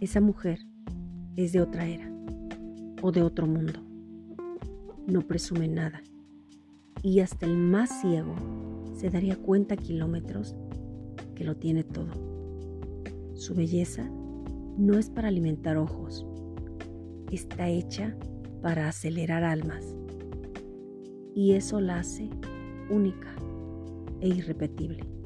Esa mujer es de otra era o de otro mundo. No presume nada y hasta el más ciego se daría cuenta kilómetros que lo tiene todo. Su belleza no es para alimentar ojos, está hecha para acelerar almas y eso la hace única e irrepetible.